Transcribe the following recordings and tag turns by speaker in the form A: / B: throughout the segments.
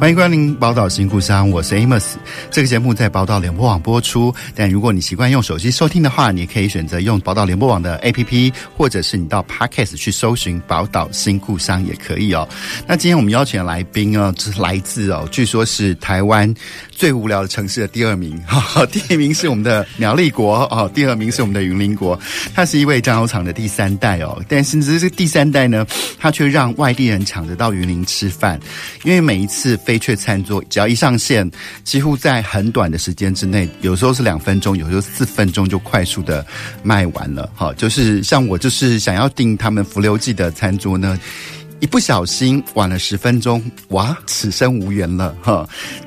A: 欢迎光临宝岛新故乡，我是 Amos。这个节目在宝岛联播网播出，但如果你习惯用手机收听的话，你可以选择用宝岛联播网的 APP，或者是你到 Podcast 去搜寻宝岛新故乡也可以哦。那今天我们邀请的来宾哦，是来自哦，据说是台湾最无聊的城市的第二名，哈，第一名是我们的苗栗国哦，第二名是我们的云林国。他是一位酱油厂的第三代哦，但是这是第三代呢，他却让外地人抢着到云林吃饭，因为每一次。飞雀餐桌只要一上线，几乎在很短的时间之内，有时候是两分钟，有时候四分钟就快速的卖完了。哈，就是像我就是想要订他们福流记的餐桌呢，一不小心晚了十分钟，哇，此生无缘了。哈，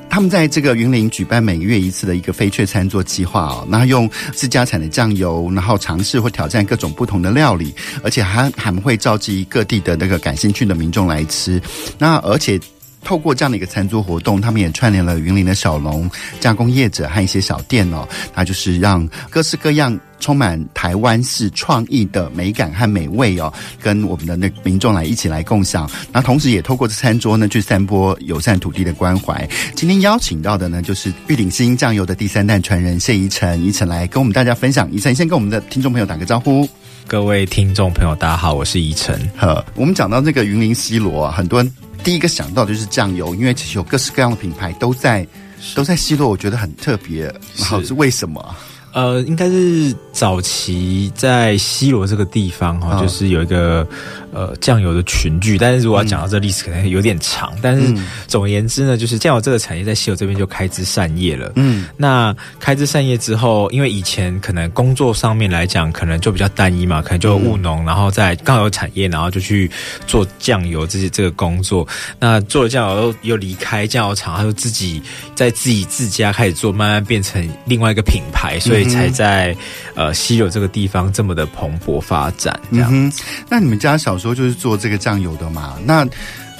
A: 他们在这个云林举办每个月一次的一个飞雀餐桌计划哦，那用自家产的酱油，然后尝试或挑战各种不同的料理，而且还还会召集各地的那个感兴趣的民众来吃。那而且。透过这样的一个餐桌活动，他们也串联了云林的小农、加工业者和一些小店哦，那就是让各式各样充满台湾式创意的美感和美味哦，跟我们的那民众来一起来共享。那同时也透过这餐桌呢，去散播友善土地的关怀。今天邀请到的呢，就是玉鼎新酱油的第三代传人谢宜晨，宜晨来跟我们大家分享。宜宸先跟我们的听众朋友打个招呼。
B: 各位听众朋友，大家好，我是宜晨。
A: 呵，我们讲到这个云林西螺啊，很多人。第一个想到的就是酱油，因为其实有各式各样的品牌都在都在西罗，我觉得很特别。然后是为什么？
B: 呃，应该是早期在西罗这个地方哈，就是有一个。呃，酱油的群聚，但是如果要讲到这历史，可能有点长。嗯、但是总而言之呢，就是酱油这个产业在西游这边就开枝散叶了。嗯，那开枝散叶之后，因为以前可能工作上面来讲，可能就比较单一嘛，可能就务农，嗯、然后在刚好有产业，然后就去做酱油这些这个工作。那做了酱油又又离开酱油厂，他就自己在自己自家开始做，慢慢变成另外一个品牌，所以才在呃西游这个地方这么的蓬勃发展。这
A: 样那你们家小时候就是做这个酱油的嘛？那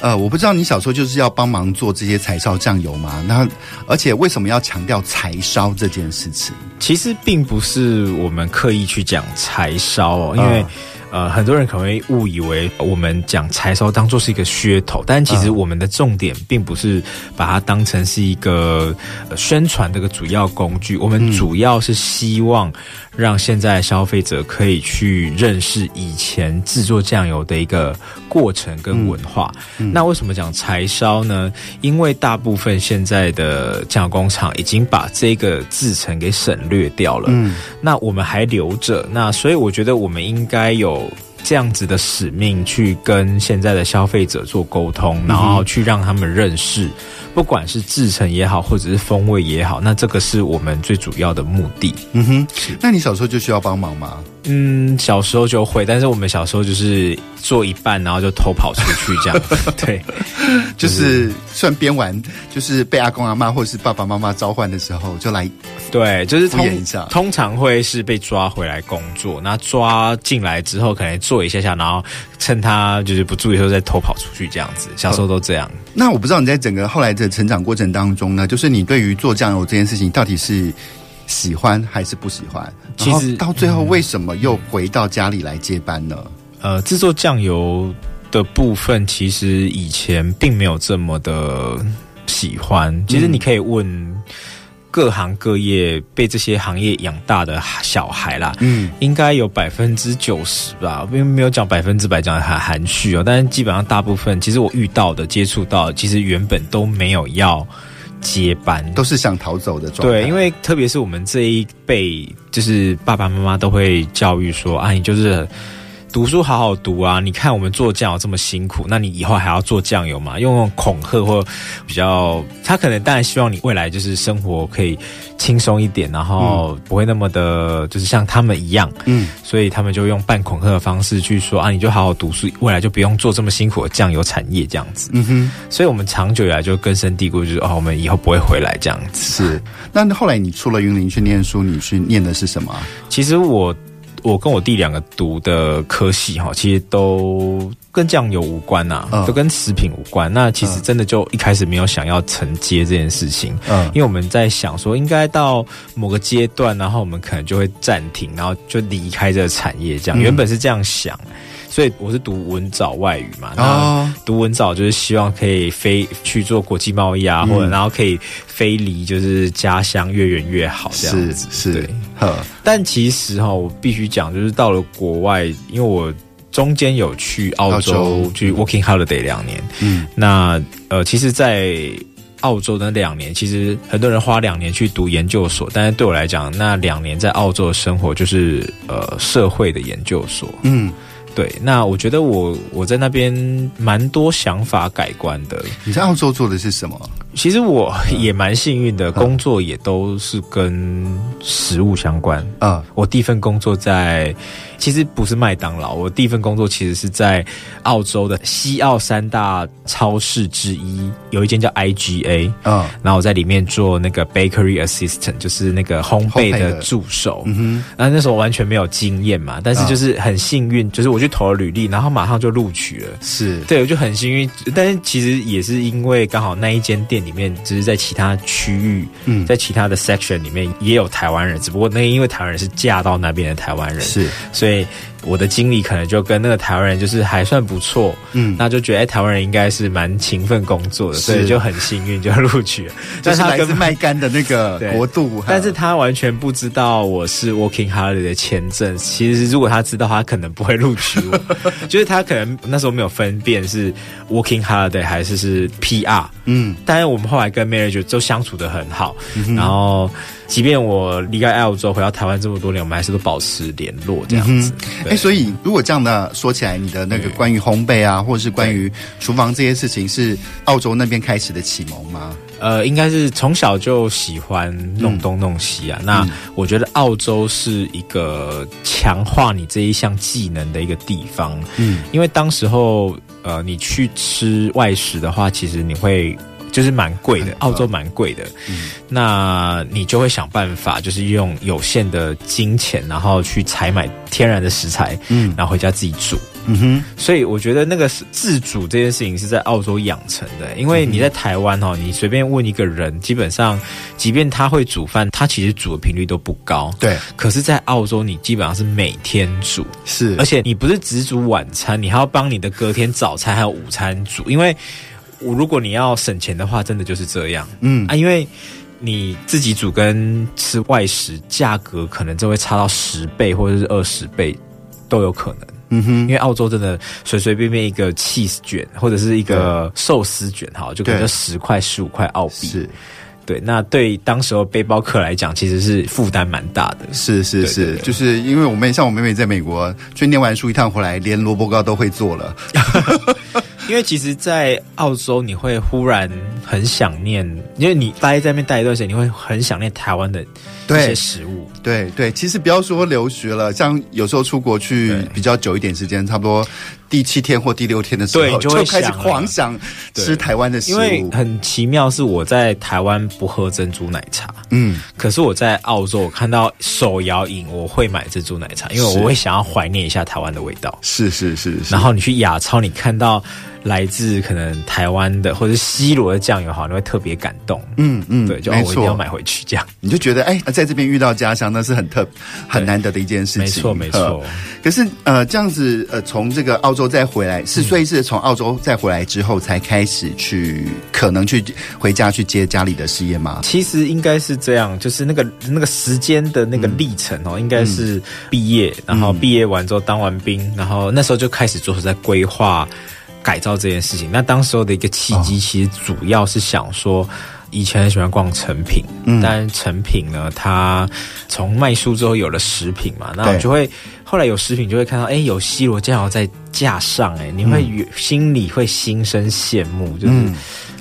A: 呃，我不知道你小时候就是要帮忙做这些柴烧酱油吗？那而且为什么要强调柴烧这件事情？
B: 其实并不是我们刻意去讲柴烧哦，因为。呃呃，很多人可能会误以为我们讲柴烧当做是一个噱头，但其实我们的重点并不是把它当成是一个宣传的一个主要工具。我们主要是希望让现在消费者可以去认识以前制作酱油的一个过程跟文化。那为什么讲柴烧呢？因为大部分现在的酱油工厂已经把这个制成给省略掉了。嗯，那我们还留着。那所以我觉得我们应该有。这样子的使命去跟现在的消费者做沟通，然后去让他们认识，不管是制成也好，或者是风味也好，那这个是我们最主要的目的。
A: 嗯哼，那你小时候就需要帮忙吗？
B: 嗯，小时候就会，但是我们小时候就是做一半，然后就偷跑出去这样。对，
A: 就是算边玩，就是被阿公阿妈或者是爸爸妈妈召唤的时候就来。
B: 对，就是通通常会是被抓回来工作，那抓进来之后可能做一下下，然后趁他就是不注意的时候再偷跑出去这样子。小时候都这样。
A: 那我不知道你在整个后来的成长过程当中呢，就是你对于做酱油这件事情到底是喜欢还是不喜欢？其实到最后为什么又回到家里来接班呢？
B: 呃，制作酱油的部分其实以前并没有这么的喜欢。其实你可以问。各行各业被这些行业养大的小孩啦，嗯，应该有百分之九十吧，并没有讲百分之百，讲的很含蓄哦。但是基本上大部分，其实我遇到的、接触到的，其实原本都没有要接班，
A: 都是想逃走的状态。
B: 对，因为特别是我们这一辈，就是爸爸妈妈都会教育说啊，你就是。读书好好读啊！你看我们做酱油这么辛苦，那你以后还要做酱油吗？用恐吓或比较，他可能当然希望你未来就是生活可以轻松一点，然后不会那么的，就是像他们一样，嗯，所以他们就用半恐吓的方式去说啊，你就好好读书，未来就不用做这么辛苦的酱油产业这样子，嗯哼。所以我们长久以来就根深蒂固，就是哦，我们以后不会回来这样子。
A: 是。那后来你出了云林去念书，你去念的是什么？
B: 其实我。我跟我弟两个读的科系哈，其实都跟酱油无关呐、啊，uh, 都跟食品无关。那其实真的就一开始没有想要承接这件事情，嗯，uh, 因为我们在想说，应该到某个阶段，然后我们可能就会暂停，然后就离开这个产业。这样、嗯、原本是这样想。所以我是读文藻外语嘛，那读文藻就是希望可以飞去做国际贸易啊，嗯、或者然后可以飞离就是家乡越远越好这样子。
A: 是。
B: 呵但其实哈，我必须讲，就是到了国外，因为我中间有去澳洲去 working holiday 两年。嗯，那呃，其实，在澳洲的两年，其实很多人花两年去读研究所，但是对我来讲，那两年在澳洲的生活就是呃社会的研究所。嗯。对，那我觉得我我在那边蛮多想法改观的。
A: 你在澳洲做的是什么？
B: 其实我也蛮幸运的，工作也都是跟食物相关。嗯，我第一份工作在。其实不是麦当劳，我第一份工作其实是在澳洲的西澳三大超市之一，有一间叫 IGA，嗯，然后我在里面做那个 bakery assistant，就是那个烘焙的助手，嗯哼，然后那时候完全没有经验嘛，但是就是很幸运，就是我去投了履历，然后马上就录取了，是。对，我就很幸运，但是其实也是因为刚好那一间店里面，就是在其他区域，嗯，在其他的 section 里面也有台湾人，只不过那因为台湾人是嫁到那边的台湾人，是，所以。对，我的经历可能就跟那个台湾人就是还算不错，嗯，那就觉得哎，台湾人应该是蛮勤奋工作的，所以就很幸运就录取了。
A: 但是他来自麦干的那个 国度，
B: 但是他完全不知道我是 Working Holiday 的签证。其实如果他知道，他可能不会录取我，就是他可能那时候没有分辨是 Working Holiday 还是是 PR。嗯，但是我们后来跟 Manager 就相处的很好，嗯、然后。即便我离开澳洲回到台湾这么多年，我们还是都保持联络这样子。哎、
A: 嗯欸，所以如果这样的说起来，你的那个关于烘焙啊，或者是关于厨房这些事情，是澳洲那边开始的启蒙吗？
B: 呃，应该是从小就喜欢弄东弄西啊。嗯、那我觉得澳洲是一个强化你这一项技能的一个地方。嗯，因为当时候呃，你去吃外食的话，其实你会。就是蛮贵的，澳洲蛮贵的，嗯，那你就会想办法，就是用有限的金钱，然后去采买天然的食材，嗯，然后回家自己煮，嗯哼。所以我觉得那个是自主这件事情是在澳洲养成的，因为你在台湾哦，你随便问一个人，基本上，即便他会煮饭，他其实煮的频率都不高，对。可是，在澳洲，你基本上是每天煮，是，而且你不是只煮晚餐，你还要帮你的隔天早餐还有午餐煮，因为。如果你要省钱的话，真的就是这样，嗯。啊，因为你自己煮跟吃外食，价格可能就会差到十倍或者是二十倍都有可能，嗯哼，因为澳洲真的随随便便一个 cheese 卷或者是一个寿司卷，哈，就可能就十块十五块澳币，是，对，那对当时候背包客来讲，其实是负担蛮大的，
A: 是是是，对对对，就是因为我妹像我妹妹在美国，去念完书一趟回来，连萝卜糕都会做了。
B: 因为其实，在澳洲你会忽然很想念，因为你待在那边待一段时间，你会很想念台湾的一些食物。
A: 对对，其实不要说留学了，像有时候出国去比较久一点时间，差不多第七天或第六天的时候，就，就会开始狂想吃台湾的食物。
B: 因为很奇妙，是我在台湾不喝珍珠奶茶，嗯，可是我在澳洲，我看到手摇饮，我会买珍珠奶茶，因为我会想要怀念一下台湾的味道。
A: 是是是，是，
B: 然后你去亚超，你看到。来自可能台湾的或者西罗的酱油，好，你会特别感动。嗯嗯，对，就我一定要买回去这样。
A: 你就觉得哎，在这边遇到家乡，那是很特很难得的一件事情。
B: 没错没错。
A: 可是呃，这样子呃，从这个澳洲再回来，是所以是从澳洲再回来之后，才开始去可能去回家去接家里的事业吗？
B: 其实应该是这样，就是那个那个时间的那个历程哦，应该是毕业，然后毕业完之后当完兵，然后那时候就开始做在规划。改造这件事情，那当时候的一个契机，其实主要是想说，以前很喜欢逛成品，
A: 嗯，
B: 但成品呢，它从卖书之后有了食品嘛，那我就会后来有食品就会看到，哎，有西罗酱油在架上，哎，你会心里会心生羡慕，就是。嗯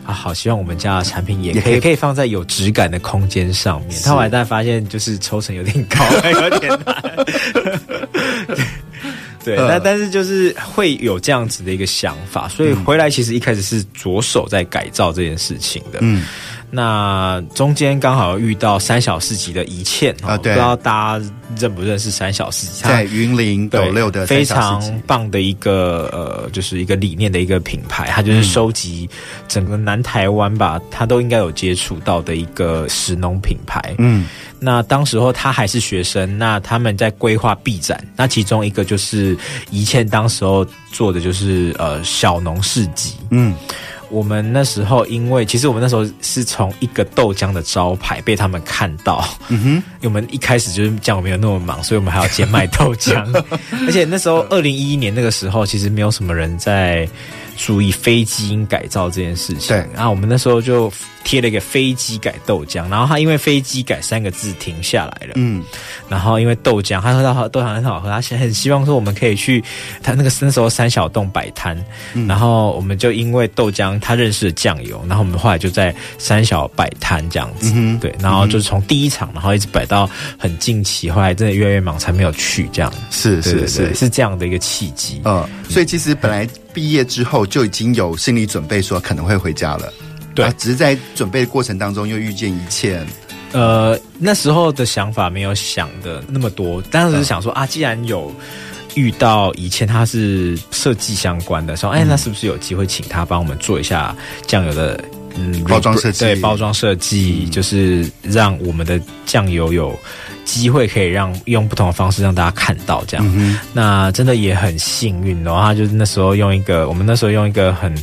B: 啊，好希望我们家的产品也可以可以，可以放在有质感的空间上面。他后来但发现就是抽成有点高，有点难。对，那、呃、但是就是会有这样子的一个想法，所以回来其实一开始是着手在改造这件事情的。嗯。那中间刚好遇到三小市集的宜倩啊，对，不知道大家认不认识三小市集？
A: 在云林斗六的
B: 非常棒的一个呃，就是一个理念的一个品牌，它就是收集整个南台湾吧，它都应该有接触到的一个食农品牌。嗯，那当时候他还是学生，那他们在规划 B 展，那其中一个就是宜倩当时候做的就是呃小农市集。嗯。我们那时候，因为其实我们那时候是从一个豆浆的招牌被他们看到，嗯哼，因 为我们一开始就是讲我没有那么忙，所以我们还要兼卖豆浆，而且那时候二零一一年那个时候，其实没有什么人在。注意非基因改造这件事情。对，然后我们那时候就贴了一个“飞机改豆浆”，然后他因为“飞机改”三个字停下来了。嗯，然后因为豆浆，他喝到豆浆很好喝，他很希望说我们可以去他那个那时候三小洞摆摊。嗯，然后我们就因为豆浆，他认识了酱油，然后我们后来就在三小摆摊这样子。嗯，对，然后就是从第一场，然后一直摆到很近期，后来真的越来越忙，才没有去这样。是是是是这样的一个契机。嗯，
A: 所以其实本来。毕业之后就已经有心理准备，说可能会回家了。
B: 对，
A: 只是在准备的过程当中又遇见一切。
B: 呃，那时候的想法没有想的那么多，当时是想说啊，既然有遇到以前，他是设计相关的，说哎，那是不是有机会请他帮我们做一下酱油的嗯
A: 包装设计？
B: 对，包装设计就是让我们的酱油有。机会可以让用不同的方式让大家看到这样，嗯、那真的也很幸运哦。他就是那时候用一个，我们那时候用一个很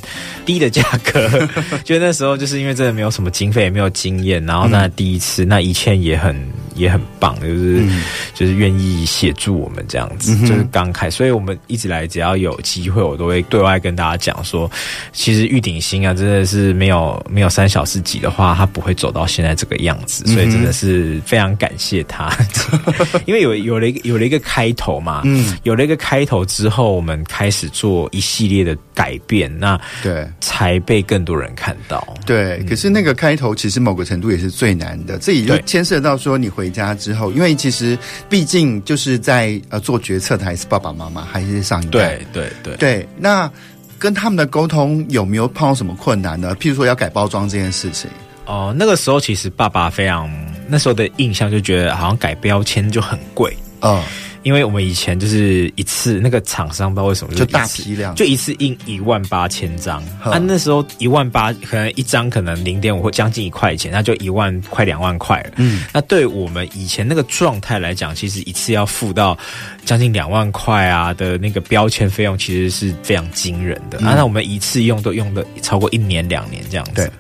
B: 低的价格，就那时候就是因为真的没有什么经费，也没有经验，然后那第一次，嗯、那一切也很也很棒，就是、嗯、就是愿意协助我们这样子，嗯、就是刚开，所以我们一直来只要有机会，我都会对外跟大家讲说，其实玉鼎新啊，真的是没有没有三小时集的话，他不会走到现在这个样子，所以真的是非常感谢他。因为有有了一个有了一个开头嘛，嗯，有了一个开头之后，我们开始做一系列的改变，那对才被更多人看到。
A: 对，嗯、可是那个开头其实某个程度也是最难的，这也就牵涉到说你回家之后，因为其实毕竟就是在呃做决策的还是爸爸妈妈，还是上一代，
B: 对对对
A: 对。那跟他们的沟通有没有碰到什么困难呢？譬如说要改包装这件事情。
B: 哦，那个时候其实爸爸非常，那时候的印象就觉得好像改标签就很贵，嗯。因为我们以前就是一次那个厂商不知道为什么就，
A: 就大批量，
B: 就一次印一万八千张。啊，那时候一万八可能一张可能零点五或将近一块钱，那就一万快两万块了。嗯，那对我们以前那个状态来讲，其实一次要付到将近两万块啊的那个标签费用，其实是非常惊人的。嗯、啊，那我们一次用都用的超过一年两年这样子，对，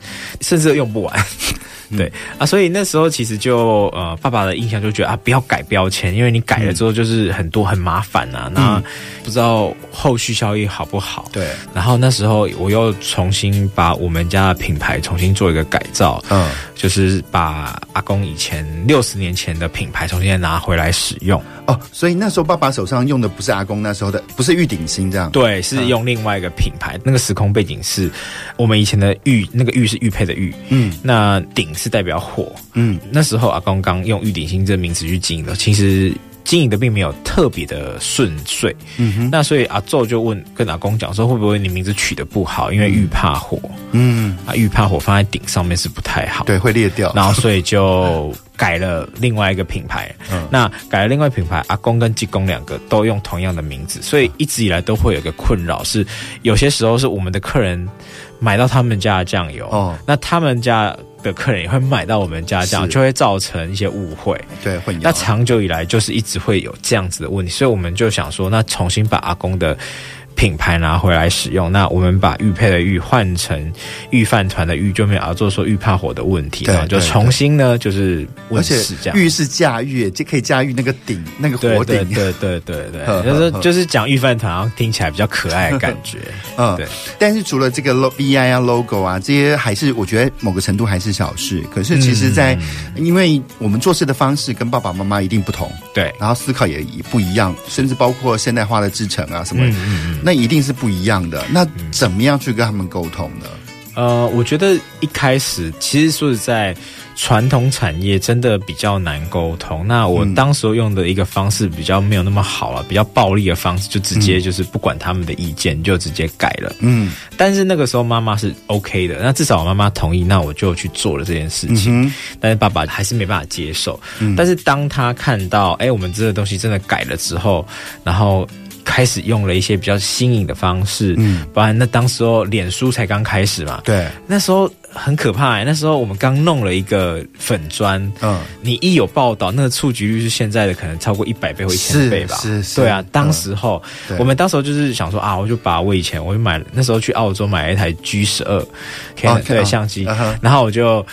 B: 甚至都用不完。对啊，所以那时候其实就呃，爸爸的印象就觉得啊，不要改标签，因为你改了之后就是很多很麻烦啊，那不知道后续效益好不好。对，然后那时候我又重新把我们家的品牌重新做一个改造，嗯，就是把阿公以前六十年前的品牌重新再拿回来使用。
A: 哦，所以那时候爸爸手上用的不是阿公那时候的，不是玉鼎新这样，
B: 对，是用另外一个品牌。嗯、那个时空背景是我们以前的玉，那个玉是玉佩的玉，嗯，那鼎是代表火，嗯，那时候阿公刚用玉鼎新这个名字去经营的，其实经营的并没有特别的顺遂，嗯哼，那所以阿宙就问跟阿公讲说，会不会你名字取得不好，因为玉怕火，嗯，啊，玉怕火放在鼎上面是不太好，
A: 对，会裂掉，
B: 然后所以就。改了另外一个品牌，嗯，那改了另外品牌，阿公跟济公两个都用同样的名字，所以一直以来都会有一个困扰，是有些时候是我们的客人买到他们家的酱油，哦，那他们家的客人也会买到我们家这样，就会造成一些误会，
A: 对，会。
B: 那长久以来就是一直会有这样子的问题，所以我们就想说，那重新把阿公的。品牌拿回来使用。那我们把玉佩的玉换成御饭团的玉，就没有要做说玉怕火的问题，对，就重新呢就是问世这样。
A: 玉是驾驭，就可以驾驭那个顶，那个火
B: 顶。对对对对对，就是就是讲御饭团，然后听起来比较可爱的感觉。嗯，对。但是除了这个 logo、啊、logo 啊这些，还是我觉得某个程度还是小事。可是其实在，在、嗯、因为我们做事的方式跟爸爸妈妈一定不同，对，
A: 然后思考也不一样，甚至包括现代化的制成啊什么，嗯嗯嗯，那一定是不一样的。那怎么样去跟他们沟通呢？
B: 呃，我觉得一开始其实说实在。传统产业真的比较难沟通。那我当时用的一个方式比较没有那么好了，比较暴力的方式，就直接就是不管他们的意见，就直接改了。嗯，但是那个时候妈妈是 OK 的，那至少我妈妈同意，那我就去做了这件事情。嗯但是爸爸还是没办法接受。嗯但是当他看到，哎，我们这个东西真的改了之后，然后开始用了一些比较新颖的方式，嗯，不然那当时候脸书才刚开始嘛，
A: 对，
B: 那时候。很可怕！那时候我们刚弄了一个粉砖，嗯，你一有报道，那个触及率是现在的可能超过一百倍或一千倍吧？
A: 是是，
B: 对啊。当时候，嗯、我们当时候就是想说啊，我就把我以前我就买那时候去澳洲买了一台 G 十二 Canon 的相机，然后我就。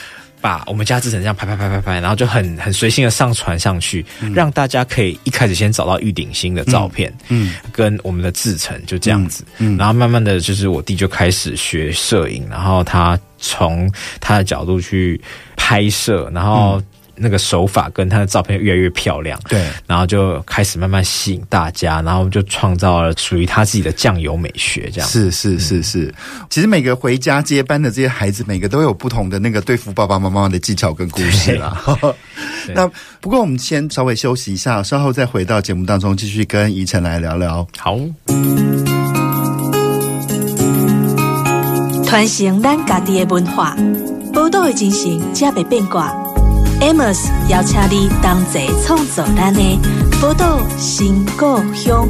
B: 把我们家志成这样拍拍拍拍拍，然后就很很随性的上传上去，嗯，让大家可以一开始先找到玉鼎新的照片，嗯，嗯，跟我们的制成就这样子，嗯，嗯，然后慢慢的就是我弟就开始学摄影，然后他从他的角度去拍摄，然后。那个手法跟他的照片越来越漂亮，
A: 对，
B: 然后就开始慢慢吸引大家，然后就创造了属于他自己的酱油美学，这样
A: 是是是是。其实每个回家接班的这些孩子，每个都有不同的那个对付爸爸妈妈的技巧跟故事啦。那不过我们先稍微休息一下，稍后再回到节目当中，继续跟怡晨来聊聊。
B: 好，
C: 传承咱家己的文化，报道的精神，才袂变卦。Amos 邀请你同齐创作咱的宝岛新故乡。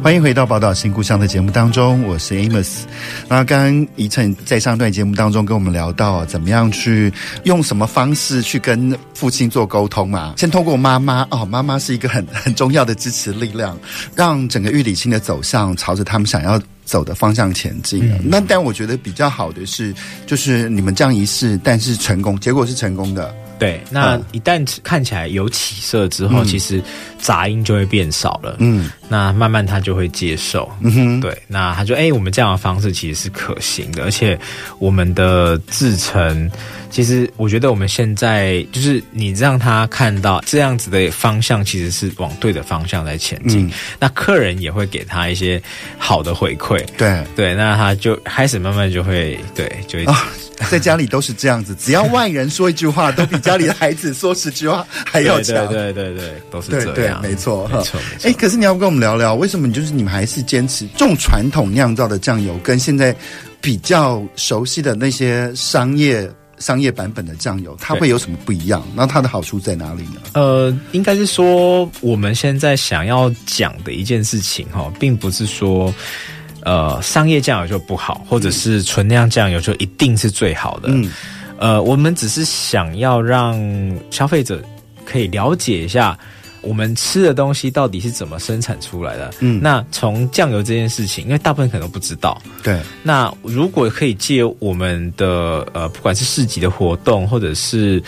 A: 欢迎回到《宝岛新故乡》的节目当中，我是 Amos。那刚刚怡晨在上段节目当中跟我们聊到，怎么样去用什么方式去跟父亲做沟通嘛？先通过妈妈哦，妈妈是一个很 很重要的支持力量，让整个玉鼎新的走向朝着他们想要走的方向前进。嗯。那但我觉得比较好的是，就是你们这样一试，但是成功，结果是成功的。
B: 对，那一旦看起来有起色之后，嗯、其实杂音就会变少了。嗯，那慢慢他就会接受。嗯哼，对，那他就哎，我们这样的方式其实是可行的，而且我们的制程，其实我觉得我们现在就是你让他看到这样子的方向，其实是往对的方向在前进。嗯、那客人也会给他一些好的回馈。
A: 对
B: 对，那他就开始慢慢就会对，就会。啊
A: 在家里都是这样子，只要外人说一句话，都比家里的孩子说十句话还要强。
B: 对对对对，都是这样。
A: 对对，没错，没错。哎，可是你要跟我们聊聊，为什么你就是你们还是坚持这种传统酿造的酱油，跟现在比较熟悉的那些商业商业版本的酱油，它会有什么不一样？那它的好处在哪里呢？
B: 呃，应该是说我们现在想要讲的一件事情哈，并不是说。呃，商业酱油就不好，或者是纯酿酱油就一定是最好的。嗯，呃，我们只是想要让消费者可以了解一下我们吃的东西到底是怎么生产出来的。嗯，那从酱油这件事情，因为大部分可能都不知道。
A: 对，
B: 那如果可以借我们的呃，不管是市集的活动，或者是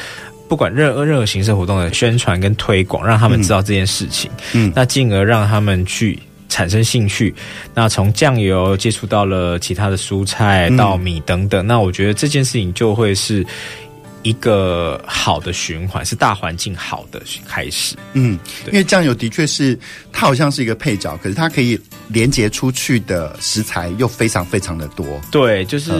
B: 不管任何任何形式活动的宣传跟推广，让他们知道这件事情。嗯，那进而让他们去。产生兴趣，那从酱油接触到了其他的蔬菜、稻米等等，嗯，那我觉得这件事情就会是一个好的循环，是大环境好的开始。
A: 嗯，因为酱油的确是它好像是一个配角，可是它可以连接出去的食材又非常非常的多。
B: 对，就是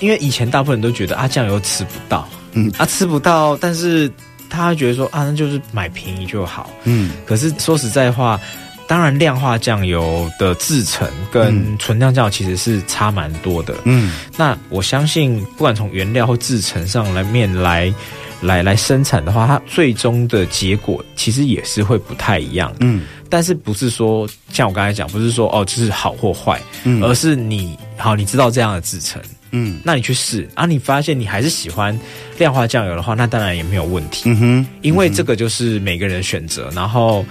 B: 因为以前大部分人都觉得啊，酱油吃不到，嗯啊，吃不到，但是他觉得说啊，那就是买便宜就好。嗯，可是说实在话。当然，量化酱油的制成跟纯酿酱油其实是差蛮多的。嗯，那我相信，不管从原料或制成上来面来来来生产的话，它最终的结果其实也是会不太一样。嗯，但是不是说像我刚才讲，不是说哦就是好或坏，嗯，而是你好，你知道这样的制程，嗯，那你去试。啊，你发现你还是喜欢量化酱油的话，那当然也没有问题，嗯哼，因为这个就是每个人选择，然后。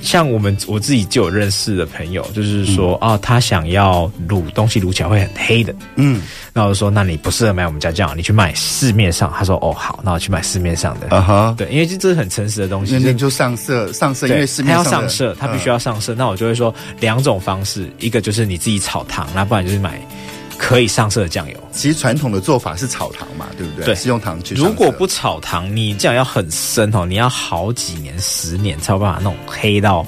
B: 像我们我自己就有认识的朋友，就是说啊、嗯。哦，他想要卤东西卤起来会很黑的，嗯，那我就说，那你不适合买我们家酱油，你去买市面上。他说哦好，那我去买市面上的，啊哈，对，因为这这是很诚实的东西，
A: 那就上色上色，因为市面上
B: 他要上色，他必须要上色，嗯、那我就会说两种方式，一个就是你自己炒糖，那不然就是买。可以上色的酱油，
A: 其实传统的做法是炒糖嘛，对不对？
B: 对，
A: 是用糖去。
B: 如果不炒糖，你酱油要很深哦，你要好几年、十年才有办法弄黑到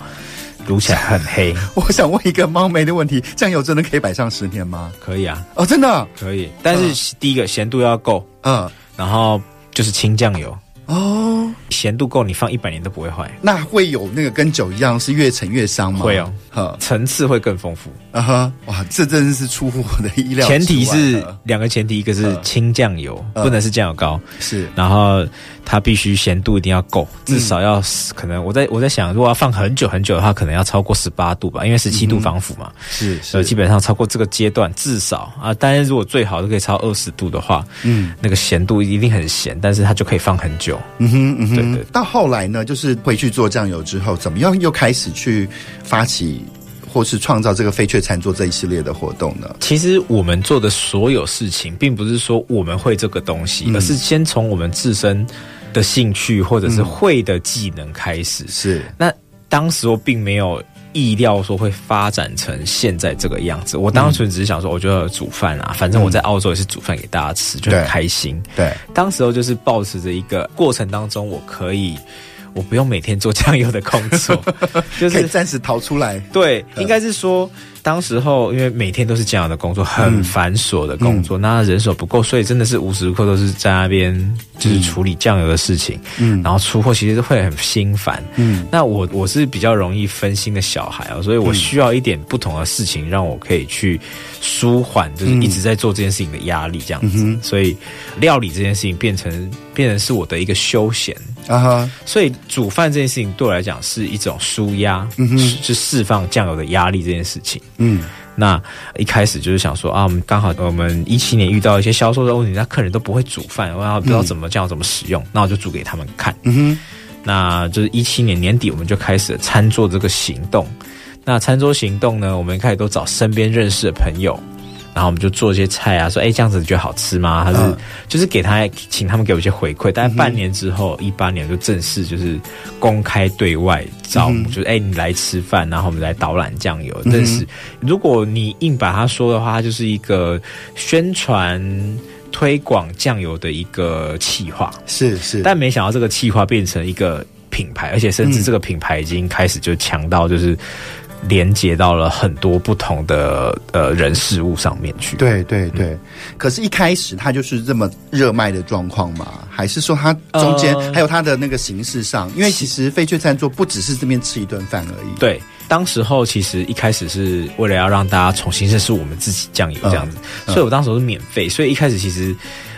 B: 卤起来很黑。
A: 我想问一个冒昧的问题：酱油真的可以摆上十年吗？
B: 可以啊，
A: 哦，真的
B: 可以。但是第一个咸度要够，嗯，然后就是清酱油。哦，咸度够，你放一百年都不会坏。
A: 那会有那个跟酒一样是越陈越香吗？
B: 会哦，呵层次会更丰富。
A: 啊哈，哇，这真的是出乎我的意料。
B: 前提是两个前提，一个是清酱油，不能是酱油膏，是，然后。它必须咸度一定要够，至少要、嗯、可能我在我在想，如果要放很久很久的话，可能要超过十八度吧，因为十七度防腐嘛。是、嗯，所以基本上超过这个阶段，至少啊，当然如果最好都可以超二十度的话，嗯，那个咸度一定很咸，但是它就可以放很久。嗯哼，嗯哼，对，对对。
A: 到后来呢，就是回去做酱油之后，怎么样又开始去发起？或是创造这个飞雀餐桌这一系列的活动呢？
B: 其实我们做的所有事情，并不是说我们会这个东西，嗯、而是先从我们自身的兴趣或者是会的技能开始。是、嗯，那当时我并没有意料说会发展成现在这个样子。我当时只是想说，我就要煮饭啊，反正我在澳洲也是煮饭给大家吃，就很开心。对，对当时候就是保持着一个过程当中，我可以。我不用每天做酱油的工作，
A: 就是暂时逃出来。
B: 对，应该是说，当时候因为每天都是酱油的工作，很繁琐的工作，嗯、那人手不够，所以真的是无时无刻都是在那边就是处理酱油的事情。嗯，然后出货其实会很心烦。嗯，那我我是比较容易分心的小孩哦，所以我需要一点不同的事情让我可以去舒缓，就是一直在做这件事情的压力这样子。嗯、所以料理这件事情变成变成是我的一个休闲。啊哈！所以煮饭这件事情对我来讲是一种舒压，嗯哼，是释放酱油的压力这件事情。嗯，那一开始就是想说啊，我们刚好我们一七年遇到一些销售的问题，那客人都不会煮饭，然后不知道怎么酱油怎么使用，那我就煮给他们看。嗯哼，那就是一七年年底我们就开始了餐桌这个行动。那餐桌行动呢，我们开始都找身边认识的朋友。然后我们就做一些菜啊，说哎，这样子你觉得好吃吗？还是、嗯、就是给他请他们给我一些回馈。大概半年之后，一八、嗯、年就正式就是公开对外招募，嗯、就是哎你来吃饭，然后我们来导览酱油。但、是如果你硬把它说的话，它就是一个宣传推广酱油的一个企划。是是，但没想到这个企划变成一个品牌，而且甚至这个品牌已经开始就强到就是。连接到了很多不同的呃人事物上面去。对对对，嗯、
A: 可是，一开始它就是这么热卖的状况吗？还是说它中间还有它的那个形式上？呃、因为其实飞雀餐桌不只是这边吃一顿饭而已。
B: 对，当时候其实一开始是为了要让大家重新认识我们自己酱油这样子，所以我当时候是免费。所以一开始其实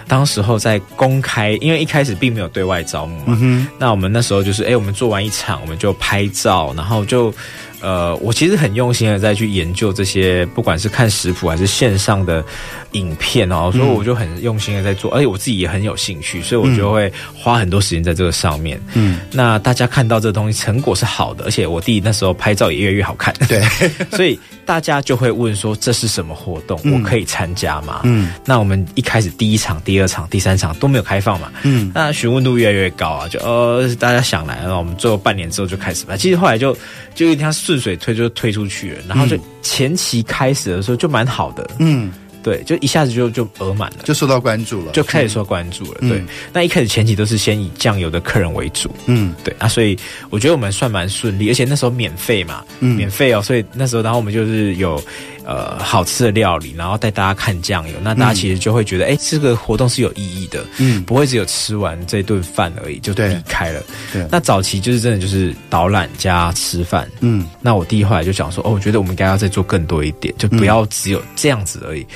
B: 当时候在公开，因为一开始并没有对外招募嘛。那我们那时候就是，哎，我们做完一场，我们就拍照，然后就。呃，我其实很用心的在去研究这些，不管是看食谱还是线上的影片哦，所以我就很用心的在做，而且我自己也很有兴趣，所以我就会花很多时间在这个上面。嗯，那大家看到这东西成果是好的，而且我弟那时候拍照也越来越好看，对，所以大家就会问说，这是什么活动？我可以参加吗？嗯，那我们一开始第一场、第二场、第三场都没有开放嘛，嗯，那询问度越来越高啊，就呃大家想来，然后我们最后半年之后就开始吧。其实后来就就一天顺水推就推出去了，然后就前期开始的时候就蛮好的，嗯。对，就一下子就就额满了，
A: 就受到关注了，
B: 就开始受到关注了。嗯、对，那一开始前期都是先以酱油的客人为主，嗯，对啊，所以我觉得我们算蛮顺利，而且那时候免费嘛，嗯，免费哦，所以那时候然后我们就是有呃好吃的料理，然后带大家看酱油，那大家其实就会觉得，哎、嗯，这个活动是有意义的，嗯，不会只有吃完这顿饭而已就离开了。对，对那早期就是真的就是导览加吃饭，嗯，那我第一后来就想说，哦，我觉得我们应该要再做更多一点，就不要只有这样子而已。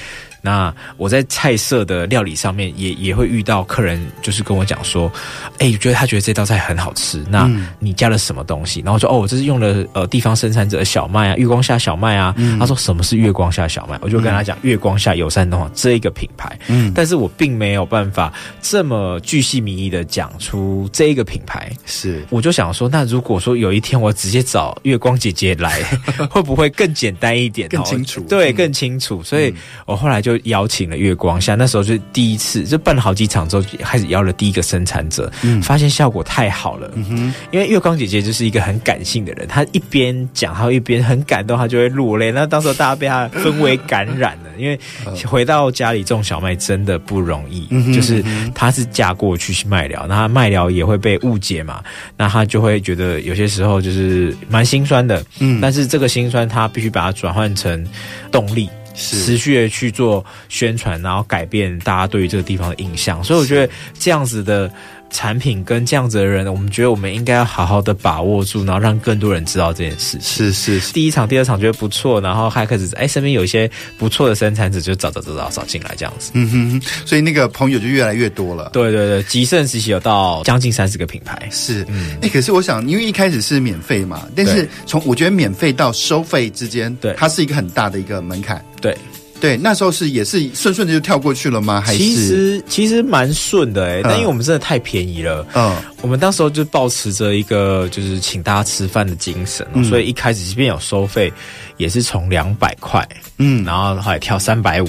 B: 那我在菜色的料理上面也也会遇到客人，就是跟我讲说，哎、欸，觉得他觉得这道菜很好吃，那你加了什么东西？然后我说哦，我这是用了呃地方生产者的小麦啊，月光下小麦啊。嗯、他说什么是月光下小麦？我就跟他讲月光下友善农这一个品牌。嗯，但是我并没有办法这么巨细靡遗的讲出这一个品牌。
A: 是，
B: 我就想说，那如果说有一天我直接找月光姐姐来，会不会更简单一点？
A: 更清楚？
B: 对，更清楚。所以我后来就邀请了月光下，那时候是第一次，就办了好几场之后，开始邀了第一个生产者，嗯，发现效果太好了。嗯哼，因为月光姐姐就是一个很感性的人，她一边讲，她一边很感动，她就会落泪。那当时大家被她氛围感染了，因为回到家里种小麦真的不容易，嗯、就是她是嫁过去卖寮，那她卖寮也会被误解嘛，那她就会觉得有些时候就是蛮心酸的，嗯，但是这个心酸她必须把它转换成动力。持续的去做宣传，然后改变大家对于这个地方的印象，所以我觉得这样子的产品跟这样子的人，我们觉得我们应该要好好的把握住，然后让更多人知道这件事情。
A: 是是，是，
B: 第一场、第二场觉得不错，然后还开始哎，身边有一些不错的生产者，就找找找找找进来这样子。
A: 嗯哼，所以那个朋友就越来越多了。
B: 对对对，极盛时期有到将近三十个品牌。
A: 是，嗯，哎，可是我想，因为一开始是免费嘛，但是从我觉得免费到收费之间，对，它是一个很大的一个门槛。
B: 对。
A: 对，那时候是也是顺顺的就跳过去了吗？还是？
B: 其实其实蛮顺的哎、欸，但因为我们真的太便宜了，嗯，我们当时候就抱持着一个就是请大家吃饭的精神，嗯、所以一开始即便有收费，也是从两百块，嗯，然后后来跳三百五，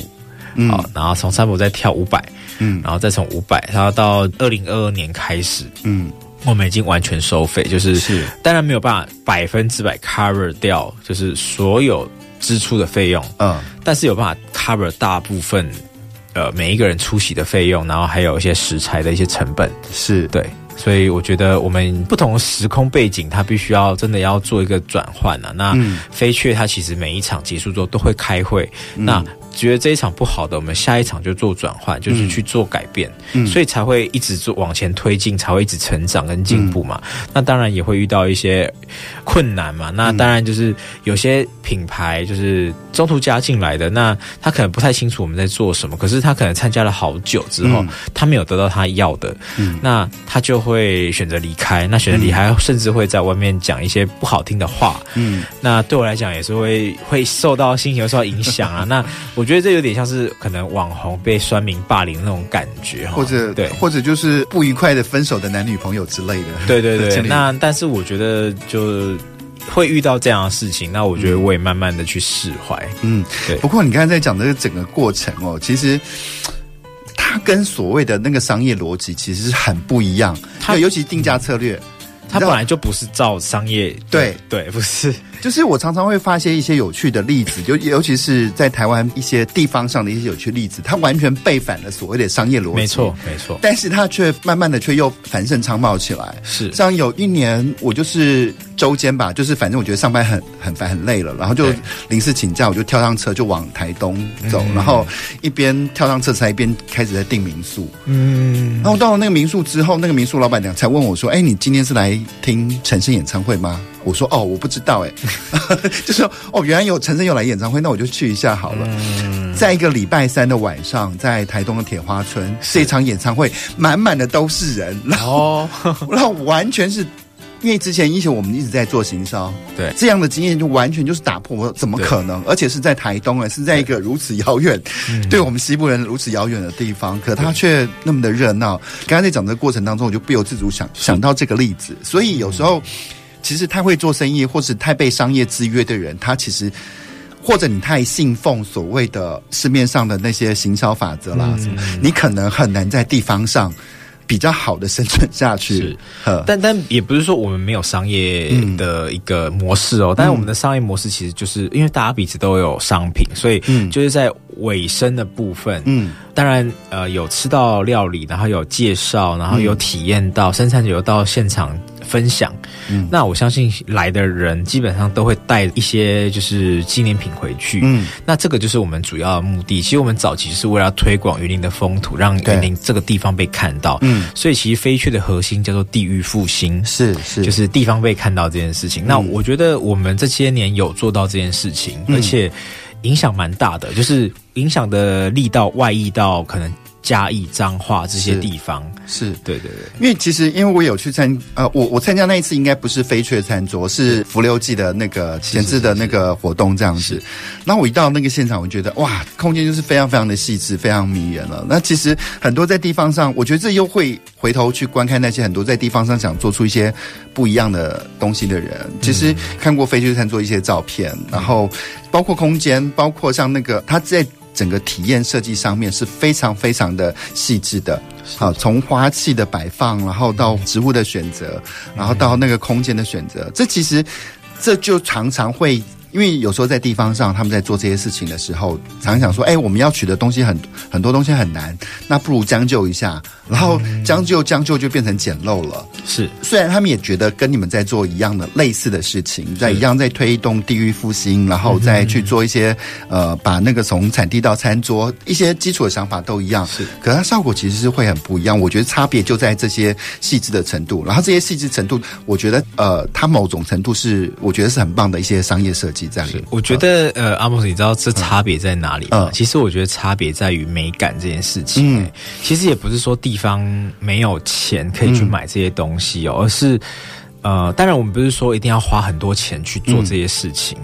B: 好，然后从三百五再跳五百，嗯，然后再从五百，然后到二零二二年开始，嗯，我们已经完全收费，就是是，当然没有办法百分之百 cover 掉，就是所有。支出的费用，嗯，但是有办法 cover 大部分，呃，每一个人出席的费用，然后还有一些食材的一些成本，
A: 是。对，
B: 所以我觉得我们不同时空背景，它必须要真的要做一个转换啊。那飞雀它其实每一场结束之后都会开会，嗯、那。觉得这一场不好的，我们下一场就做转换，就是去做改变，嗯，所以才会一直做往前推进，才会一直成长跟进步嘛。嗯，那当然也会遇到一些困难嘛。那当然就是有些品牌就是中途加进来的，那他可能不太清楚我们在做什么，可是他可能参加了好久之后，他没有得到他要的，嗯，那他就会选择离开。那选择离开，甚至会在外面讲一些不好听的话，嗯，那对我来讲也是会会受到心情受到影响啊。那我觉得这有点像是可能网红被酸民霸凌那种感觉，
A: 或者对，或者就是不愉快的分手的男女朋友之类的。
B: 对 对对。那但是我觉得就会遇到这样的事情，那我觉得我也慢慢的去释怀。
A: 嗯，对。不过你刚才在讲的整个过程哦，其实它跟所谓的那个商业逻辑其实是很不一样。它尤其定价策略，
B: 它本来就不是照商业。对对，不是。
A: 就是我常常会发现一些有趣的例子，就尤其是在台湾一些地方上的一些有趣例子，它完全背反了所谓的商业逻辑。
B: 没错，没错。
A: 但是它却慢慢的却又繁盛昌茂起来。是，像有一年我就是周间吧，就是反正我觉得上班很很烦很累了，然后就临时请假，我就跳上车就往台东走，然后一边跳上车才一边开始在订民宿。嗯，然后到了那个民宿之后，那个民宿老板娘才问我说：“哎，你今天是来听陈升演唱会吗？”我说哦，我不知道哎，就说哦，原来有陈升有来演唱会，那我就去一下好了。嗯、在一个礼拜三的晚上，在台东的铁花村，这场演唱会满满的都是人，然后、哦、然后完全是因为之前以前我们一直在做行销，对。这样的经验就完全就是打破，我怎么可能？而且是在台东啊，是在一个如此遥远，对，对我们西部人如此遥远的地方，可他却那么的热闹。刚才在讲的过程当中，我就不由自主想想到这个例子，所以有时候。其实太会做生意，或是太被商业制约的人，他其实或者你太信奉所谓的市面上的那些行销法则啦，嗯、你可能很难在地方上比较好的生存下去。是，
B: 但但也不是说我们没有商业的一个模式哦，嗯、但是我们的商业模式其实就是因为大家彼此都有商品，所以就是在尾声的部分，嗯，当然呃有吃到料理，然后有介绍，然后有体验到、嗯、生产者有到现场。分享，嗯，那我相信来的人基本上都会带一些就是纪念品回去，嗯，那这个就是我们主要的目的。其实我们早期是为了要推广云林的风土，让云林这个地方被看到，嗯，所以其实飞去的核心叫做地域复兴，是是，就是地方被看到这件事情。嗯，那我觉得我们这些年有做到这件事情，而且。影响蛮大的，就是影响的力道外溢到可能。嘉义彰化这些地方
A: 是，是
B: 对对对，
A: 因为其实因为我有去参呃，我我参加那一次应该不是飞雀餐桌，是福流记的那个前置的那个活动这样子。然后我一到那个现场，我觉得哇，空间就是非常非常的细致，非常迷人了。那其实很多在地方上，我觉得这又会回头去观看那些很多在地方上想做出一些不一样的东西的人。其实看过飞雀餐桌一些照片，然后包括空间，包括像那个他在。整个体验设计上面是非常非常的细致的，好，从花器的摆放，然后到植物的选择，然后到那个空间的选择，这其实这就常常会。因为有时候在地方上，他们在做这些事情的时候，常常想说：“哎，我们要取的东西很很多东西很难，那不如将就一下。”然后将就将就就变成简陋了。
B: 是，
A: 虽然他们也觉得跟你们在做一样的类似的事情，在一样在推动地域复兴，然后再去做一些呃，把那个从产地到餐桌一些基础的想法都一样。是，可是它效果其实是会很不一样。我觉得差别就在这些细致的程度，然后这些细致程度，我觉得呃，它某种程度是我觉得是很棒的一些商业设计。是，
B: 我觉得呃，阿莫斯，你知道这差别在哪里吗？嗯，其实我觉得差别在于美感这件事情。嗯，其实也不是说地方没有钱可以去买这些东西哦，而是呃，当然我们不是说一定要花很多钱去做这些事情，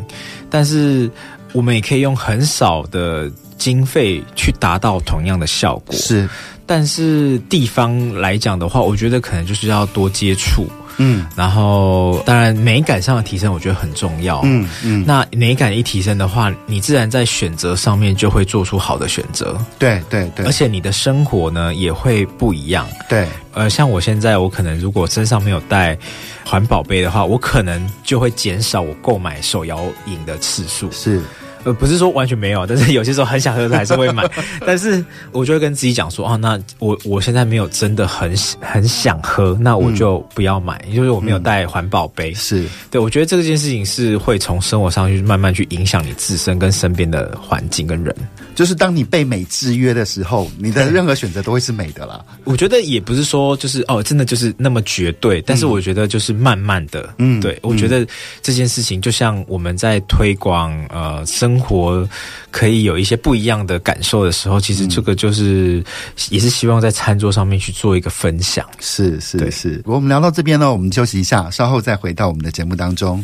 B: 但是我们也可以用很少的经费去达到同样的效果。
A: 是，
B: 但是地方来讲的话，我觉得可能就是要多接触。嗯，然后当然美感上的提升，我觉得很重要。嗯嗯，那美感一提升的话，你自然在选择上面就会做出好的选择。
A: 对对对，
B: 而且你的生活呢也会不一样。
A: 对，
B: 呃，像我现在，我可能如果身上没有带环保杯的话，我可能就会减少我购买手摇饮的次数。
A: 是。
B: 呃，不是说完全没有，但是有些时候很想喝的还是会买。但是我就会跟自己讲说，哦，那我我现在没有真的很很想喝，那我就不要买，就是我没有带环保杯。是对，我觉得这件事情是会从生活上去慢慢去影响你自身跟身边的环境跟人。
A: 就是当你被美制约的时候，你的任何选择都会是美的啦。
B: 我觉得也不是说就是哦，真的就是那么绝对，但是我觉得就是慢慢的，嗯，对，我觉得这件事情就像我们在推广呃生。生活可以有一些不一样的感受的时候，其实这个就是也是希望在餐桌上面去做一个分享。
A: 是是是，我们聊到这边呢，我们休息一下，稍后再回到我们的节目当中。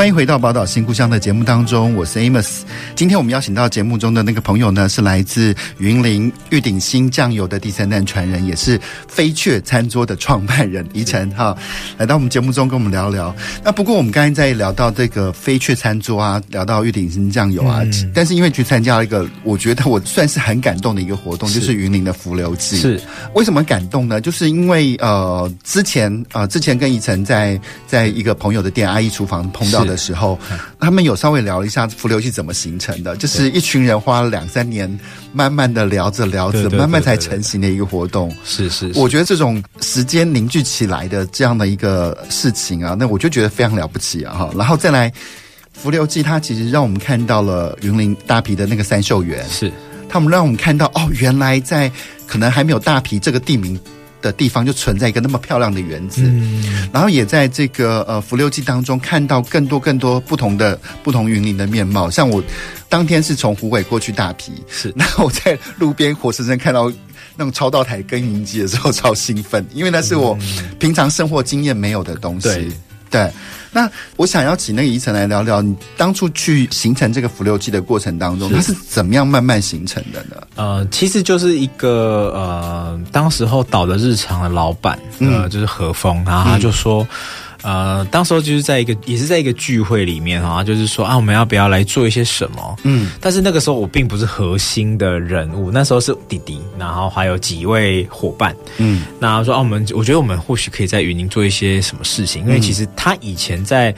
A: 欢迎回到宝岛新故乡的节目当中，我是 Amos。今天我们邀请到节目中的那个朋友呢，是来自云林玉鼎新酱油的第三代传人，也是飞雀餐桌的创办人宜晨哈，来到我们节目中跟我们聊聊。那不过我们刚才在聊到这个飞雀餐桌啊，聊到玉鼎新酱油啊，嗯、但是因为去参加了一个，我觉得我算是很感动的一个活动，是就是云林的浮流记。是为什么感动呢？就是因为呃，之前呃，之前跟宜晨在在一个朋友的店阿姨厨房碰到的。时候，他们有稍微聊了一下浮流祭怎么形成的，就是一群人花了两三年，慢慢的聊着聊着，慢慢才成型的一个活动。是是，我觉得这种时间凝聚起来的这样的一个事情啊，那我就觉得非常了不起啊！哈，然后再来浮流记，它其实让我们看到了云林大皮的那个三秀园，是他们让我们看到哦，原来在可能还没有大皮这个地名。的地方就存在一个那么漂亮的园子，嗯，然后也在这个呃福六记当中看到更多更多不同的不同云林的面貌。像我当天是从湖尾过去大皮，是，然后我在路边活生生看到那种超道台耕耘机的时候超兴奋，因为那是我平常生活经验没有的东西，对。对那我想要请那个宜晨来聊聊，你当初去形成这个福流记的过程当中，它是怎么样慢慢形成的呢？
B: 呃，其实就是一个呃，当时候岛的日常的老板，呃，就是何峰，然后他就说。嗯呃，当时候就是在一个，也是在一个聚会里面啊，就是说啊，我们要不要来做一些什么？嗯，但是那个时候我并不是核心的人物，那时候是弟弟，然后还有几位伙伴，嗯，那说啊，我们我觉得我们或许可以在云林做一些什么事情，因为其实他以前在。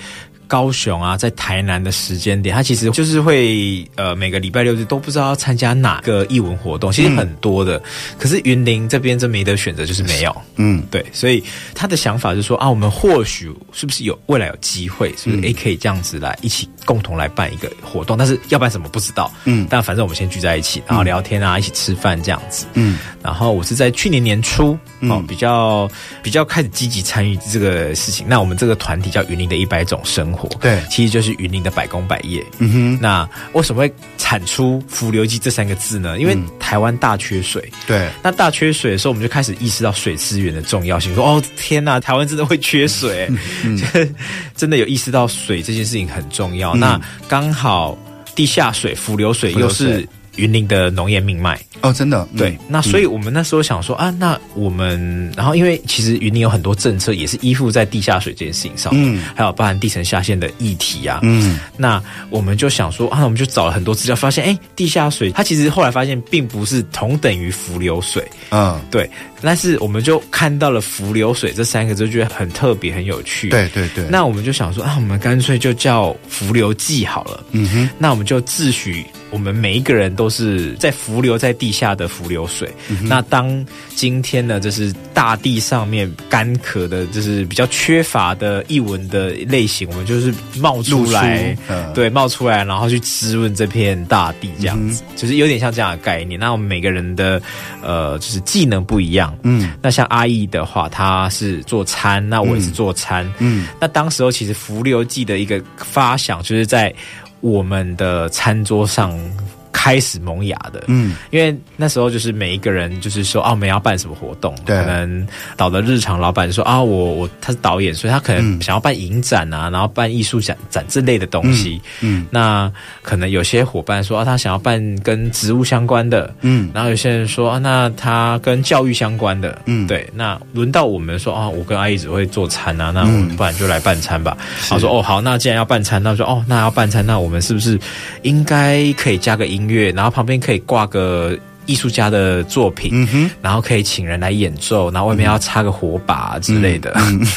B: 高雄啊，在台南的时间点，他其实就是会呃每个礼拜六日都不知道要参加哪个艺文活动，其实很多的。嗯、可是云林这边真没得选择，就是没有。嗯，对，所以他的想法就是说啊，我们或许是不是有未来有机会，是不是？也，可以这样子来一起共同来办一个活动，但是要办什么不知道。嗯，但反正我们先聚在一起，然后聊天啊，一起吃饭这样子。嗯，然后我是在去年年初哦，比较比较开始积极参与这个事情。那我们这个团体叫云林的一百种生活，对，其实就是云林的百工百业。嗯哼，那为什么会产出浮流机这三个字呢？因为台湾大缺水。对，那大缺水的时候，我们就开始意识到水资源的重要性。说哦，天哪，台湾真的会缺水，嗯，真的有意识到水这件事情很重要。那刚好地下水、浮流水又是云林的农业命脉。
A: 哦，真的，
B: 对，那所以我们那时候想说、嗯、啊，那我们，然后因为其实云林有很多政策也是依附在地下水这件事情上，嗯，还有包含地层下陷的议题啊，嗯，那我们就想说啊，我们就找了很多资料，发现哎，地下水它其实后来发现并不是同等于浮流水，嗯，对，但是我们就看到了浮流水这三个字，就觉得很特别，很有趣，对对对，那我们就想说啊，我们干脆就叫浮流记好了，嗯哼，那我们就自诩我们每一个人都是在浮流在地下的浮流水，嗯、那当今天呢，就是大地上面干渴的，就是比较缺乏的异文的类型，我们就是冒出来，嗯、对，冒出来，然后去滋润这片大地，这样子，嗯，就是有点像这样的概念。那我们每个人的呃，就是技能不一样，嗯，那像阿义的话，他是做餐，那我也是做餐，嗯，那当时候其实浮流记的一个发想，就是在我们的餐桌上。开始萌芽的，嗯，因为那时候就是每一个人就是说，啊，我们要办什么活动，对，可能导的日常老板说啊，我我他是导演，所以他可能想要办影展啊，然后办艺术展展之类的东西，嗯，嗯，那可能有些伙伴说啊，他想要办跟植物相关的，嗯，然后有些人说啊，那他跟教育相关的，嗯，对，那轮到我们说啊，我跟阿姨只会做餐啊，那我们不然就来办餐吧。他说哦好，那既然要办餐，那说哦那要办餐，那我们是不是应该可以加个音乐？乐，然后旁边可以挂个艺术家的作品，嗯，然后可以请人来演奏，然后外面要插个火把之类的，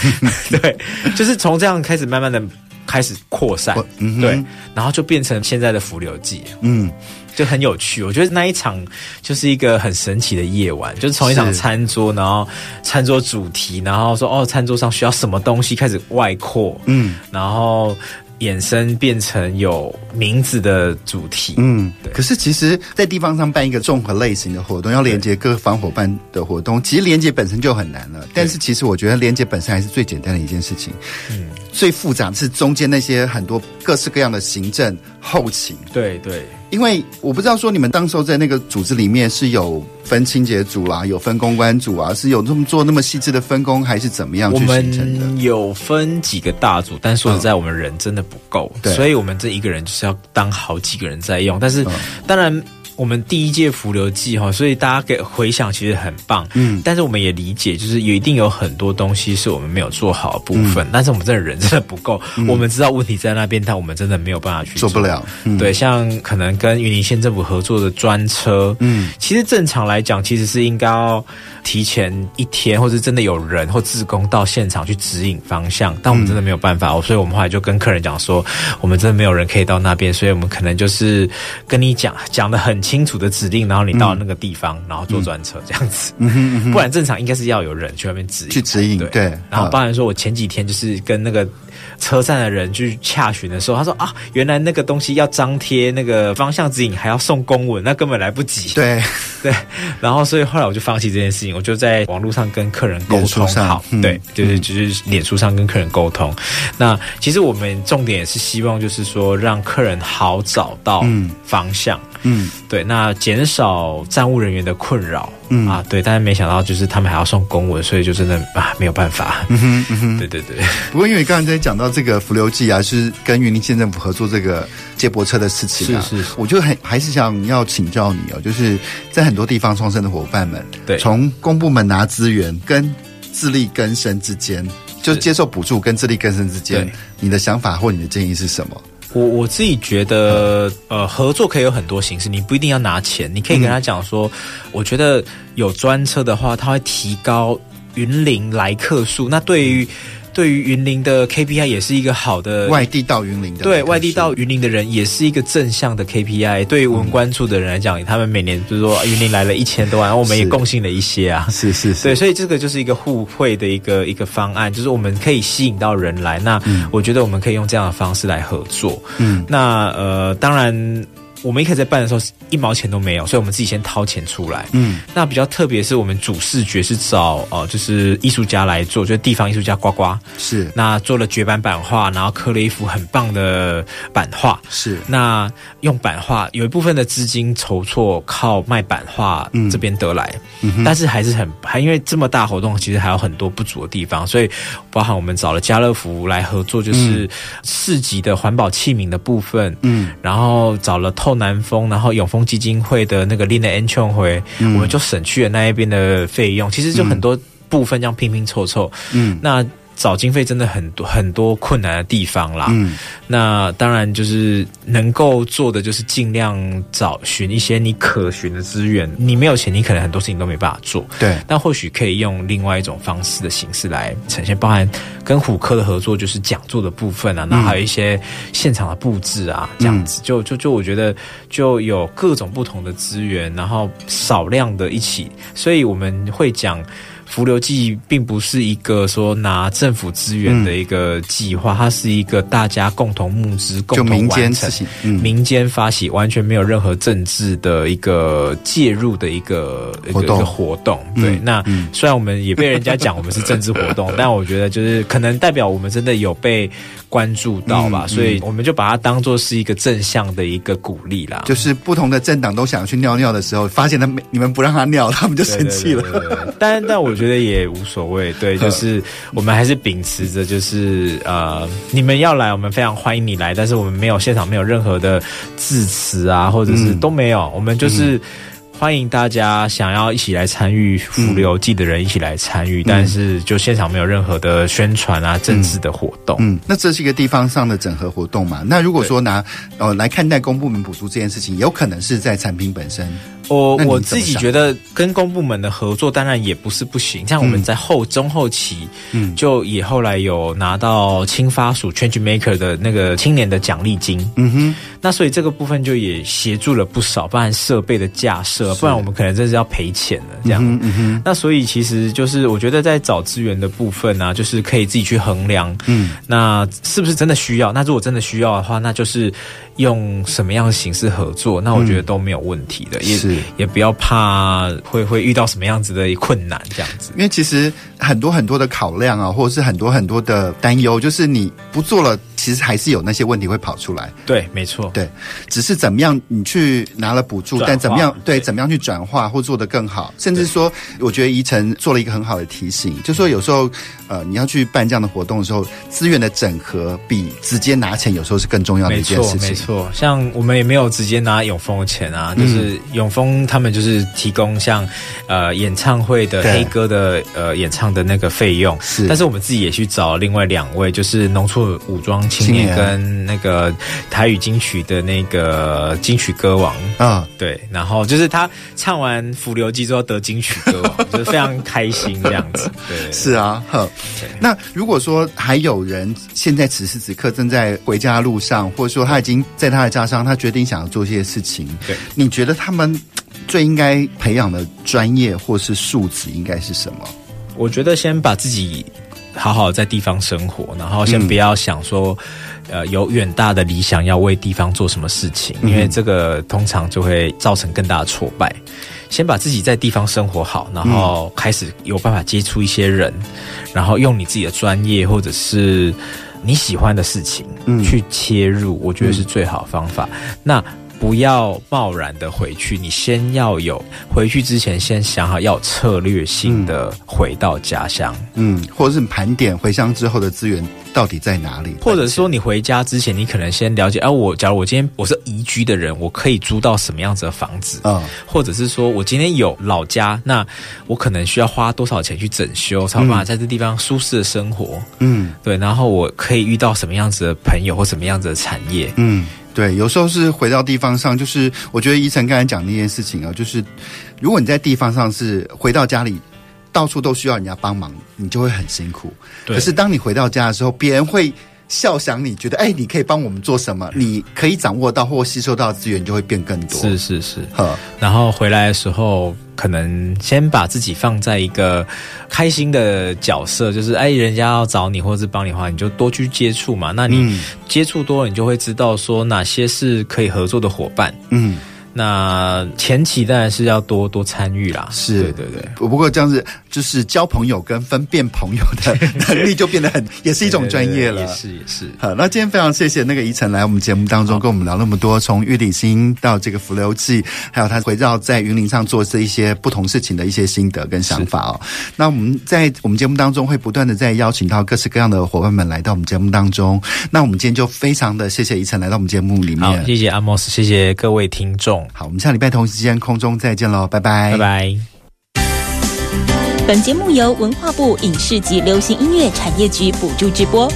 B: 对，就是从这样开始慢慢的开始扩散，嗯，对，然后就变成现在的浮流记，嗯，就很有趣。我觉得那一场就是一个很神奇的夜晚，就是从一场餐桌，然后餐桌主题，然后说哦，餐桌上需要什么东西开始外扩，嗯，然后。衍生变成有名字的主题，嗯，对。
A: 可是其实，在地方上办一个综合类型的活动，要连接各方伙伴的活动，其实连接本身就很难了。但是，其实我觉得连接本身还是最简单的一件事情。嗯，最复杂的是中间那些很多各式各样的行政后勤。
B: 对对。
A: 因为我不知道说你们当时候在那个组织里面是有分清洁组啦，有分公关组啊，是有这么做那么细致的分工，还是怎么样去形成的？
B: 我们有分几个大组，但说实在，我们人真的不够，对，所以我们这一个人就是要当好几个人在用。但是，当然。我们第一届浮流季哈，所以大家给回想其实很棒，嗯，但是我们也理解，就是有一定有很多东西是我们没有做好的部分，嗯、但是我们这人真的不够、嗯，我们知道问题在那边，但我们真的没有办法去做，
A: 做不了、嗯。对，
B: 像可能跟云林县政府合作的专车，嗯，其实正常来讲，其实是应该要提前一天，或者真的有人或志工到现场去指引方向，但我们真的没有办法，所以我们后来就跟客人讲说，我们真的没有人可以到那边，所以我们可能就是跟你讲讲的很清楚的指令，然后你到那个地方，嗯、然后坐专车这样子，嗯、不然正常应该是要有人去外面指引，
A: 去指引。对，对，
B: 然后包含说我前几天就是跟那个。车站的人去洽询的时候，他说啊，原来那个东西要张贴那个方向指引，还要送公文，那根本来不及。
A: 对
B: 对，然后所以后来我就放弃这件事情，我就在网络上跟客人沟通好，嗯、对，就是就是脸书上跟客人沟通。那其实我们重点也是希望，就是说让客人好找到方向。嗯，对，那减少站务人员的困扰。嗯啊，对，但是没想到就是他们还要送公文，所以就真的啊没有办法。嗯哼，嗯哼，对对对。
A: 不过因为刚才在讲到这个浮流记啊，是跟云林县政府合作这个接驳车的事情啊，是是，是，我就很还是想要请教你哦，就是在很多地方创生的伙伴们，对，从公部门拿资源跟自力更生之间，就接受补助跟自力更生之间，你的想法或你的建议是什么？
B: 我我自己觉得，呃，合作可以有很多形式，你不一定要拿钱，你可以跟他讲说，我觉得有专车的话，他会提高云林来客数，那对于对于云林的 KPI 也是一个好的
A: 外地到云林的，
B: 对外地到云林的人也是一个正向的 KPI。对于文关处的人来讲，嗯、他们每年就是说云林来了一千多万，我们也贡献了一些啊，
A: 是是是，
B: 对，所以这个就是一个互惠的一个一个方案，就是我们可以吸引到人来。那我觉得我们可以用这样的方式来合作。嗯，那呃，当然。我们一开始在办的时候，一毛钱都没有，所以我们自己先掏钱出来。嗯，那比较特别是我们主视觉是找呃，就是艺术家来做，就是地方艺术家呱呱
A: 是
B: 那做了绝版版画，然后刻了一幅很棒的版画。
A: 是
B: 那用版画有一部分的资金筹措靠卖版画这边得来，嗯，但是还是很还因为这么大活动，其实还有很多不足的地方，所以包含我们找了家乐福来合作，就是市集的环保器皿的部分。嗯，然后找了透。南丰，然后永丰基金会的那个 Lina Anchong 会，我们就省去了那一边的费用。其实就很多部分这样拼拼凑凑，嗯，那。找经费真的很多很多困难的地方啦。嗯，那当然就是能够做的就是尽量找寻一些你可寻的资源。你没有钱，你可能很多事情都没办法做。
A: 对，
B: 但或许可以用另外一种方式的形式来呈现，包含跟虎科的合作，就是讲座的部分啊，那还有一些现场的布置啊，这样子，就就就我觉得就有各种不同的资源，然后少量的一起，所以我们会讲。福流记并不是一个说拿政府资源的一个计划，嗯，它是一个大家共同募资、共同完成、嗯、民间发起，完全没有任何政治的一个介入的一个活动。一个活动对，嗯、那、嗯、虽然我们也被人家讲我们是政治活动，但我觉得就是可能代表我们真的有被。关注到吧，所以我们就把它当做是一个正向的一个鼓励啦。
A: 就是不同的政党都想去尿尿的时候，发现他你们不让他尿，他们就生气了。对对对对对，但
B: 但我觉得也无所谓，对，就是我们还是秉持着，就是呃，你们要来，我们非常欢迎你来，但是我们没有现场没有任何的致辞啊，或者是都没有，我们就是。欢迎大家想要一起来参与福流记的人一起来参与，嗯，但是就现场没有任何的宣传啊、政治的活动。
A: 嗯，那这是一个地方上的整合活动嘛？那如果说拿呃来看待公部门补助这件事情，有可能是在产品本身。
B: 我我自己觉得跟公部门的合作当然也不是不行，像我们在后、嗯、中后期，嗯，就也后来有拿到青发署 Change Maker 的那个青年的奖励金，嗯哼，那所以这个部分就也协助了不少，包含设备的架设，不然我们可能真是要赔钱了这样，嗯，嗯，那所以其实就是我觉得在找资源的部分呢、啊，就是可以自己去衡量，嗯，那是不是真的需要？那如果真的需要的话，那就是。用什么样的形式合作？那我觉得都没有问题的，嗯、也是也不要怕会会遇到什么样子的困难这样子。
A: 因为其实很多很多的考量啊，或者是很多很多的担忧，就是你不做了，其实还是有那些问题会跑出来。
B: 对，没错，
A: 对，只是怎么样你去拿了补助，但怎么样对，对。怎么样去转化或做得更好，甚至说，我觉得宜晨做了一个很好的提醒，就说有时候呃你要去办这样的活动的时候，资源的整合比直接拿钱有时候是更重要的一件事情。
B: 没错，像我们也没有直接拿永丰的钱啊，就是永丰他们就是提供像呃演唱会的黑歌的呃演唱的那个费用，是，但是我们自己也去找另外两位，就是农村武装青年跟那个台语金曲的那个金曲歌王。啊，对，然后就是他唱完《福流记》之后得金曲歌王，就是非常开心这样子，对，对，
A: 是啊，呵，那如果说还有人现在此时此刻正在回家的路上，或者说他已经。在他的家乡，他决定想要做一些事情。对，你觉得他们最应该培养的专业或是素质应该是什么？
B: 我觉得先把自己好好在地方生活，然后先不要想说，嗯、呃，有远大的理想要为地方做什么事情，因为这个通常就会造成更大的挫败。先把自己在地方生活好，然后开始有办法接触一些人，然后用你自己的专业或者是。你喜欢的事情，嗯，去切入，我觉得是最好的方法。嗯，那不要贸然的回去，你先要有回去之前先想好，要有策略性的回到家乡，
A: 嗯，或者是盘点回乡之后的资源到底在哪里，
B: 或者说你回家之前，你可能先了解，啊，我假如我今天我是移居的人，我可以租到什么样子的房子嗯？或者是说我今天有老家，那我可能需要花多少钱去整修，才有办法在这地方舒适的生活？嗯，对，然后我可以遇到什么样子的朋友或什么样子的产业？
A: 嗯。对，有时候是回到地方上，就是我觉得依晨刚才讲那件事情啊，就是如果你在地方上是回到家里。到处都需要人家帮忙，你就会很辛苦。可是当你回到家的时候，别人会。笑想你觉得哎，你可以帮我们做什么？你可以掌握到或吸收到资源就会变更多。
B: 是是是，呵。然后回来的时候，可能先把自己放在一个开心的角色，就是哎，人家要找你或者是帮你的话，你就多去接触嘛。那你接触多了，你就会知道说哪些是可以合作的伙伴。嗯。那前期当然是要多多参与啦，
A: 是，
B: 对对对。
A: 不过这样子就是交朋友跟分辨朋友的 能力就变得很，也是一种专业了。
B: 也是也是。
A: 好，那今天非常谢谢那个怡晨来我们节目当中跟我们聊那么多，从玉里心到这个浮流记，还有他围绕在云林上做这一些不同事情的一些心得跟想法哦。那我们在我们节目当中会不断的在邀请到各式各样的伙伴们来到我们节目当中。那我们今天就非常的谢谢怡晨来到我们节目里面。
B: 好，谢谢阿莫斯，谢谢各位听众。
A: 好，我们下礼拜同时间空中再见喽，拜拜，
B: 拜拜。
C: 本节目由文化部影视及流行音乐产业局补助直播。